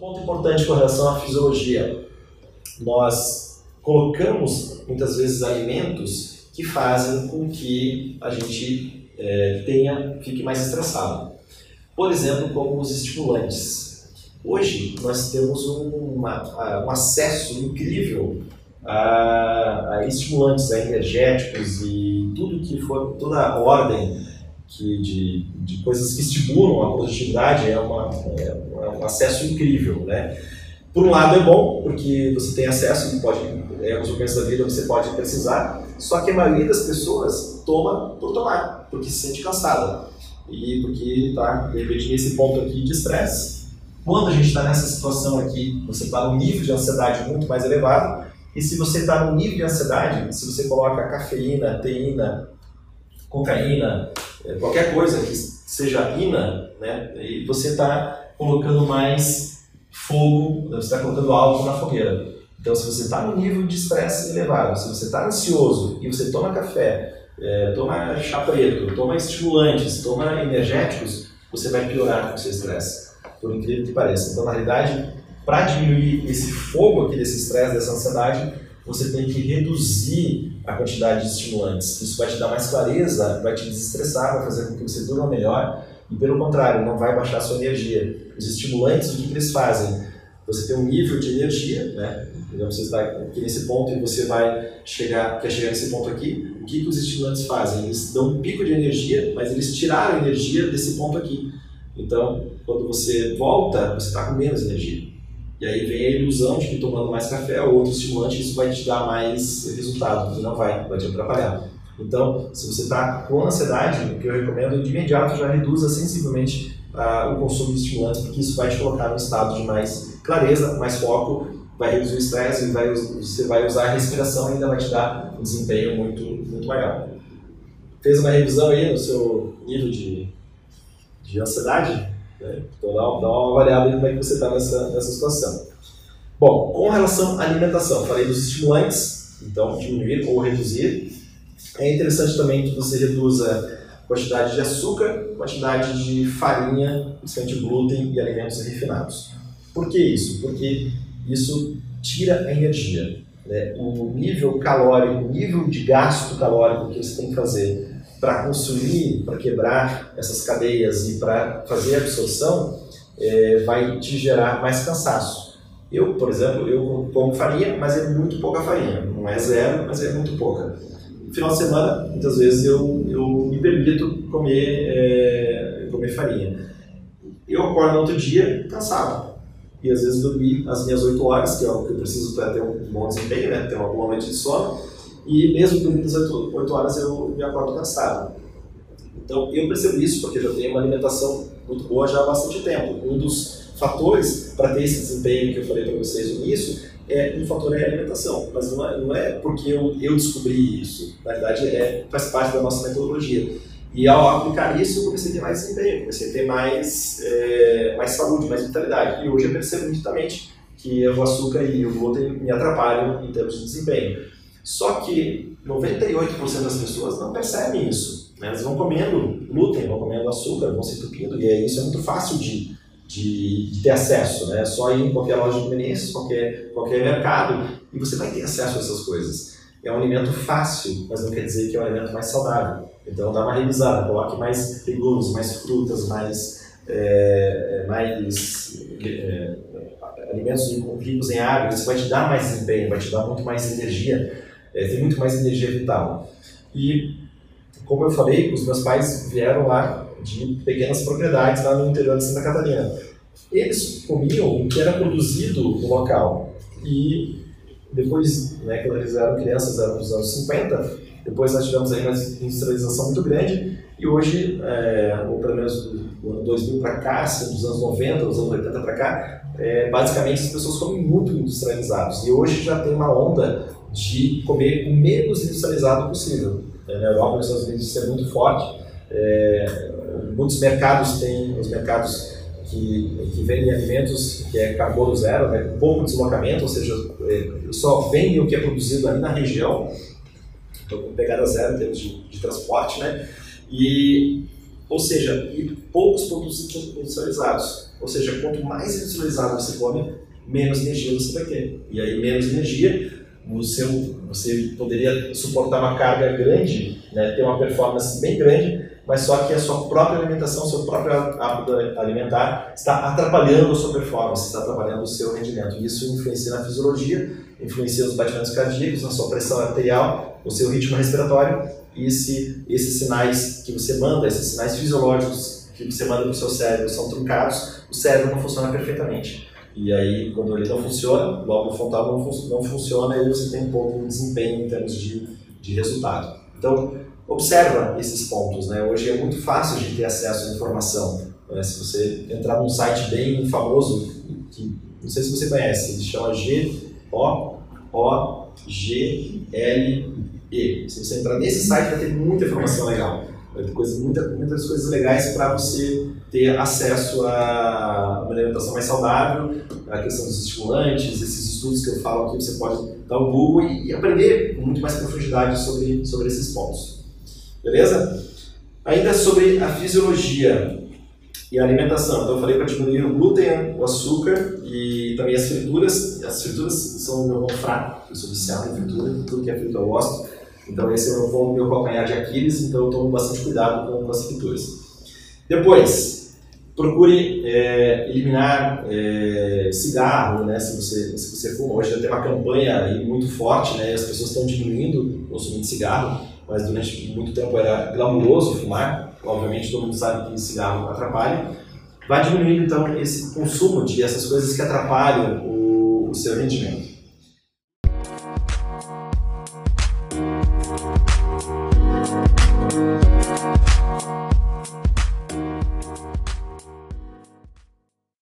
ponto importante com relação à fisiologia. Nós colocamos muitas vezes alimentos que fazem com que a gente é, tenha, fique mais estressado. Por exemplo, como os estimulantes. Hoje nós temos um, uma, um acesso incrível a, a estimulantes, a energéticos e tudo que for, toda a ordem que de, de coisas que estimulam a produtividade é, uma, é, é um acesso incrível, né? Por um lado é bom, porque você tem acesso pode, em alguns momentos da vida você pode precisar, só que a maioria das pessoas toma por tomar, porque se sente cansada e porque está, de repente, nesse ponto aqui de estresse. Quando a gente está nessa situação aqui, você está num nível de ansiedade muito mais elevado, e se você está num nível de ansiedade, se você coloca cafeína, teína, cocaína, eh, qualquer coisa que seja ina, né, e você está colocando mais fogo, você está colocando álcool na fogueira. Então, se você está num nível de estresse elevado, se você está ansioso e você toma café, é, toma chá preto, toma estimulantes, toma energéticos, você vai piorar com o seu estresse, por incrível que pareça. Então, na realidade, para diminuir esse fogo aqui desse estresse, dessa ansiedade, você tem que reduzir a quantidade de estimulantes. Isso vai te dar mais clareza, vai te desestressar, vai fazer com que você durma melhor e, pelo contrário, não vai baixar a sua energia. Os estimulantes, o que, eles fazem? Você tem um nível de energia, né? Então você está aqui nesse ponto e você vai chegar, quer chegar nesse ponto aqui. O que, que os estimulantes fazem? Eles dão um pico de energia, mas eles tiraram a energia desse ponto aqui. Então, quando você volta, você está com menos energia. E aí vem a ilusão de que tomando mais café ou outro estimulante, isso vai te dar mais resultado, e não vai, vai te atrapalhar. Então, se você está com ansiedade, o que eu recomendo de imediato já reduza sensivelmente uh, o consumo de estimulantes, porque isso vai te colocar no estado de mais clareza, mais foco, vai reduzir o estresse vai, você vai usar a respiração e ainda vai te dar um desempenho muito, muito maior. Fez uma revisão aí no seu nível de, de ansiedade? Né? Então dá, dá uma avaliada em como é que você está nessa, nessa situação. Bom, com relação à alimentação, falei dos estimulantes, então diminuir ou reduzir. É interessante também que você reduza a quantidade de açúcar, quantidade de farinha, principalmente glúten e alimentos refinados. Por que isso? Porque isso tira a energia. Né? O nível calórico, o nível de gasto calórico que você tem que fazer para construir, para quebrar essas cadeias e para fazer a absorção, é, vai te gerar mais cansaço. Eu, por exemplo, eu como farinha, mas é muito pouca farinha. Não é zero, mas é muito pouca. No final de semana, muitas vezes eu, eu me permito comer, é, comer farinha. Eu acordo no outro dia cansado. E às vezes dormir as minhas 8 horas, que é o que eu preciso para ter um bom desempenho, né? ter uma boa noite de sono e mesmo dormindo as 8, 8 horas eu me acordo cansado. Então eu percebo isso porque eu já tenho uma alimentação muito boa já há bastante tempo. Um dos fatores para ter esse desempenho que eu falei para vocês no início é um fator é a alimentação, mas não é, não é porque eu, eu descobri isso. Na verdade, é, faz parte da nossa metodologia. E ao aplicar isso, eu comecei a ter mais desempenho, comecei a ter mais, é, mais saúde, mais vitalidade. E hoje eu percebo nitidamente que o açúcar e o glúten me atrapalham em termos de desempenho. Só que 98% das pessoas não percebem isso. Né? Elas vão comendo glúten, vão comendo açúcar, vão se entupindo, e isso é muito fácil de, de, de ter acesso. Né? É só ir em qualquer loja de conveniência, qualquer, qualquer mercado, e você vai ter acesso a essas coisas. É um alimento fácil, mas não quer dizer que é um alimento mais saudável. Então dá uma revisada, coloque mais legumes, mais frutas, mais, é, mais é, alimentos ricos em água, isso vai te dar mais desempenho, vai te dar muito mais energia é, tem muito mais energia vital. E, como eu falei, os meus pais vieram lá de pequenas propriedades lá no interior de Santa Catarina. Eles comiam o que era produzido no local. E depois, né, quando eles eram crianças, eram dos anos 50, depois nós tivemos aí uma industrialização muito grande e hoje, é, ou pelo menos do ano 2000 para cá, assim, dos anos 90, dos anos 80 para cá, é, basicamente as pessoas comem muito industrializados. E hoje já tem uma onda de comer o menos industrializado possível. É, na Europa, nos Estados Unidos, isso é muito forte. É, muitos mercados têm os mercados que, que vendem alimentos que é carbono zero, né, pouco deslocamento, ou seja, é, só vendem o que é produzido ali na região, então pegada zero em termos de, de transporte, né? E ou seja, e poucos produtos industrializados. Ou seja, quanto mais industrializado você come, menos energia você vai ter. E aí, menos energia, você, você poderia suportar uma carga grande, né, ter uma performance bem grande, mas só que a sua própria alimentação, seu próprio hábito alimentar está atrapalhando a sua performance, está atrapalhando o seu rendimento. Isso influencia na fisiologia, influencia nos batimentos cardíacos, na sua pressão arterial, no seu ritmo respiratório. E se esses sinais que você manda, esses sinais fisiológicos que você manda para o seu cérebro são truncados, o cérebro não funciona perfeitamente. E aí, quando ele não funciona, o lóbulo frontal não, fun não funciona e você tem um pouco de desempenho em termos de, de resultado. Então, observa esses pontos. Né? Hoje é muito fácil de ter acesso à informação. Né? Se você entrar num site bem famoso, que não sei se você conhece, ele chama G-O-O-G-L-E. Se você entrar nesse site, vai ter muita informação legal. Vai ter coisa, muita, muitas coisas legais para você ter acesso a uma alimentação mais saudável, a questão dos estimulantes, esses estudos que eu falo aqui, você pode dar o Google e, e aprender com muito mais profundidade sobre, sobre esses pontos. Beleza? Ainda sobre a fisiologia e a alimentação. Então eu falei para diminuir o glúten, o açúcar e também as frituras. As frituras são meu ponto fraco. Eu sou viciado em fritura, tudo que é frito eu gosto. Então esse é o meu, calcanhar de Aquiles, então eu tomo bastante cuidado com, as frituras. Depois, procure é, eliminar é, cigarro, né? Se você, se você fuma, hoje tem uma campanha aí muito forte, né? As pessoas estão diminuindo o consumo de cigarro mas durante muito tempo era glamuroso fumar, obviamente todo mundo sabe que cigarro atrapalha, vai diminuindo então esse consumo de essas coisas que atrapalham o, o seu rendimento.